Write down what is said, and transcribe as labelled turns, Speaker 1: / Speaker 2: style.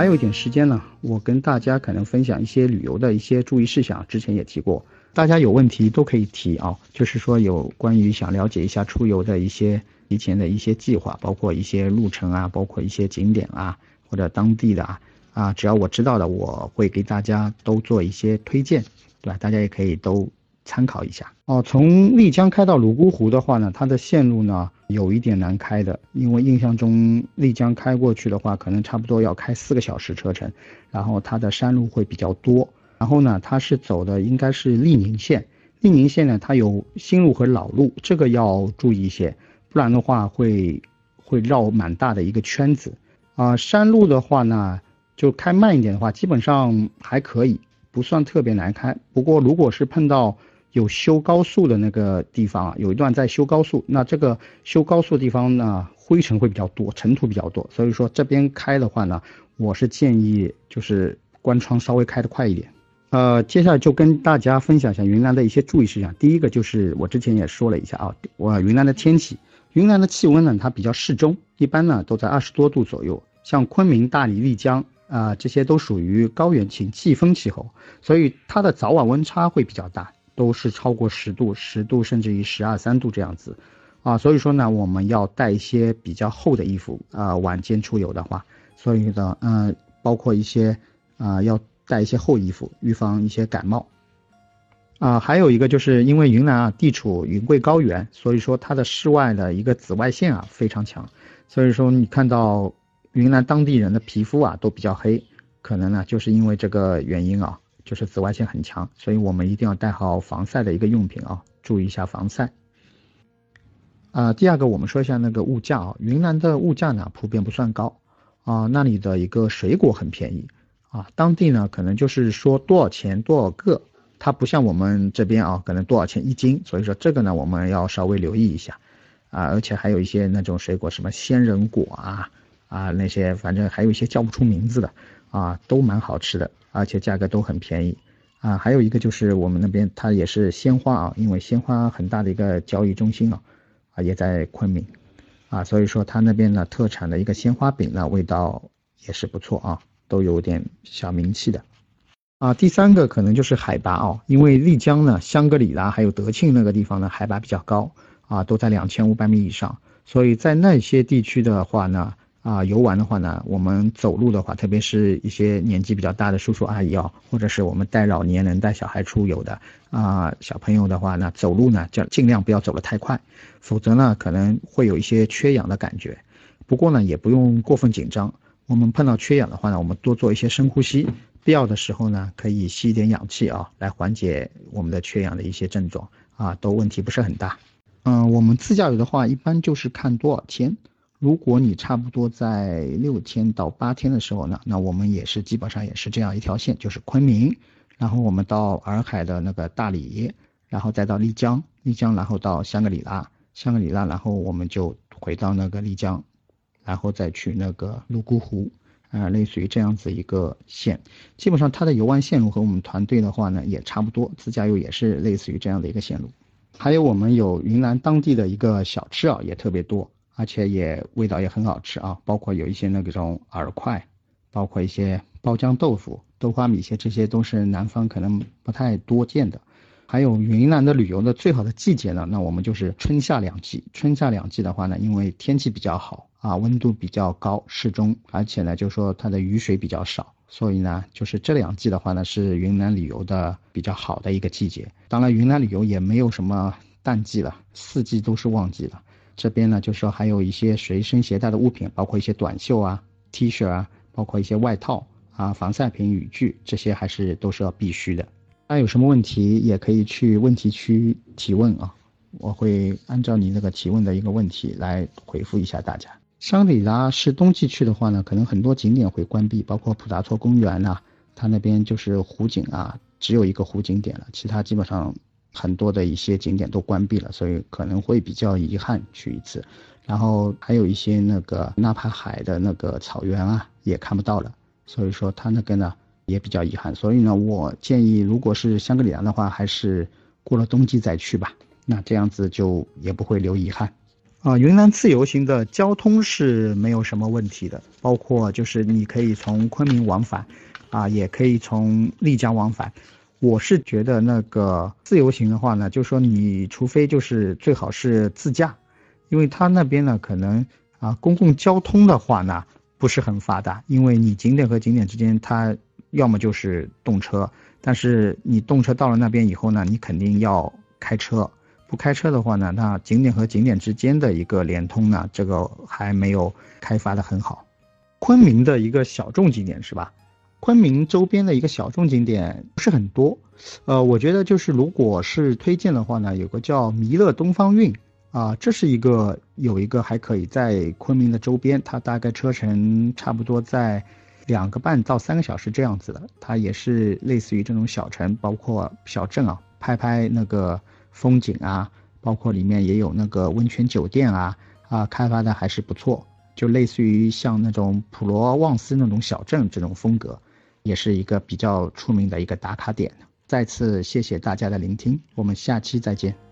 Speaker 1: 还有一点时间呢，我跟大家可能分享一些旅游的一些注意事项，之前也提过，大家有问题都可以提啊，就是说有关于想了解一下出游的一些提前的一些计划，包括一些路程啊，包括一些景点啊，或者当地的啊，啊，只要我知道的，我会给大家都做一些推荐，对吧？大家也可以都。参考一下哦。从丽江开到泸沽湖的话呢，它的线路呢有一点难开的，因为印象中丽江开过去的话，可能差不多要开四个小时车程，然后它的山路会比较多。然后呢，它是走的应该是丽宁线，丽宁线呢它有新路和老路，这个要注意一些，不然的话会会绕蛮大的一个圈子。啊，山路的话呢，就开慢一点的话，基本上还可以，不算特别难开。不过如果是碰到有修高速的那个地方啊，有一段在修高速，那这个修高速的地方呢，灰尘会比较多，尘土比较多，所以说这边开的话呢，我是建议就是关窗稍微开的快一点。呃，接下来就跟大家分享一下云南的一些注意事项。第一个就是我之前也说了一下啊，我云南的天气，云南的气温呢，它比较适中，一般呢都在二十多度左右。像昆明、大理、丽江啊，这些都属于高原型季风气候，所以它的早晚温差会比较大。都是超过十度，十度甚至于十二三度这样子，啊，所以说呢，我们要带一些比较厚的衣服啊，晚间出游的话，所以呢，嗯，包括一些啊，要带一些厚衣服，预防一些感冒。啊，还有一个就是因为云南啊地处云贵高原，所以说它的室外的一个紫外线啊非常强，所以说你看到云南当地人的皮肤啊都比较黑，可能呢就是因为这个原因啊。就是紫外线很强，所以我们一定要带好防晒的一个用品啊，注意一下防晒。啊，第二个我们说一下那个物价啊，云南的物价呢普遍不算高啊，那里的一个水果很便宜啊，当地呢可能就是说多少钱多少个，它不像我们这边啊，可能多少钱一斤，所以说这个呢我们要稍微留意一下啊，而且还有一些那种水果，什么仙人果啊啊那些，反正还有一些叫不出名字的啊，都蛮好吃的。而且价格都很便宜，啊，还有一个就是我们那边它也是鲜花啊，因为鲜花很大的一个交易中心啊，啊也在昆明，啊，所以说它那边呢特产的一个鲜花饼呢味道也是不错啊，都有点小名气的，啊，第三个可能就是海拔哦，因为丽江呢、香格里拉还有德庆那个地方呢海拔比较高啊，都在两千五百米以上，所以在那些地区的话呢。啊，游玩的话呢，我们走路的话，特别是一些年纪比较大的叔叔阿姨啊，或者是我们带老年人、带小孩出游的啊，小朋友的话呢，走路呢就尽量不要走得太快，否则呢可能会有一些缺氧的感觉。不过呢，也不用过分紧张。我们碰到缺氧的话呢，我们多做一些深呼吸，必要的时候呢可以吸一点氧气啊，来缓解我们的缺氧的一些症状啊，都问题不是很大。嗯，我们自驾游的话，一般就是看多少天。如果你差不多在六天到八天的时候呢，那我们也是基本上也是这样一条线，就是昆明，然后我们到洱海的那个大理，然后再到丽江，丽江然后到香格里拉，香格里拉然后我们就回到那个丽江，然后再去那个泸沽湖，啊，类似于这样子一个线，基本上它的游玩线路和我们团队的话呢也差不多，自驾游也是类似于这样的一个线路，还有我们有云南当地的一个小吃啊，也特别多。而且也味道也很好吃啊，包括有一些那个种饵块，包括一些包浆豆腐、豆花米线，这些都是南方可能不太多见的。还有云南的旅游的最好的季节呢，那我们就是春夏两季。春夏两季的话呢，因为天气比较好啊，温度比较高，适中，而且呢，就是说它的雨水比较少，所以呢，就是这两季的话呢，是云南旅游的比较好的一个季节。当然，云南旅游也没有什么淡季了，四季都是旺季了。这边呢，就是说还有一些随身携带的物品，包括一些短袖啊、T 恤啊，包括一些外套啊、防晒品、雨具，这些还是都是要必须的。大家有什么问题，也可以去问题区提问啊，我会按照你那个提问的一个问题来回复一下大家。香格里拉是冬季去的话呢，可能很多景点会关闭，包括普达措公园呐，它那边就是湖景啊，只有一个湖景点了，其他基本上。很多的一些景点都关闭了，所以可能会比较遗憾去一次。然后还有一些那个纳帕海的那个草原啊，也看不到了，所以说它那个呢也比较遗憾。所以呢，我建议如果是香格里拉的话，还是过了冬季再去吧，那这样子就也不会留遗憾。啊，云南自由行的交通是没有什么问题的，包括就是你可以从昆明往返，啊，也可以从丽江往返。我是觉得那个自由行的话呢，就说你除非就是最好是自驾，因为他那边呢可能啊公共交通的话呢不是很发达，因为你景点和景点之间它要么就是动车，但是你动车到了那边以后呢，你肯定要开车。不开车的话呢，那景点和景点之间的一个联通呢，这个还没有开发的很好。昆明的一个小众景点是吧？昆明周边的一个小众景点不是很多，呃，我觉得就是如果是推荐的话呢，有个叫弥勒东方韵啊，这是一个有一个还可以在昆明的周边，它大概车程差不多在两个半到三个小时这样子的，它也是类似于这种小城，包括小镇啊，拍拍那个。风景啊，包括里面也有那个温泉酒店啊，啊，开发的还是不错，就类似于像那种普罗旺斯那种小镇这种风格，也是一个比较出名的一个打卡点。再次谢谢大家的聆听，我们下期再见。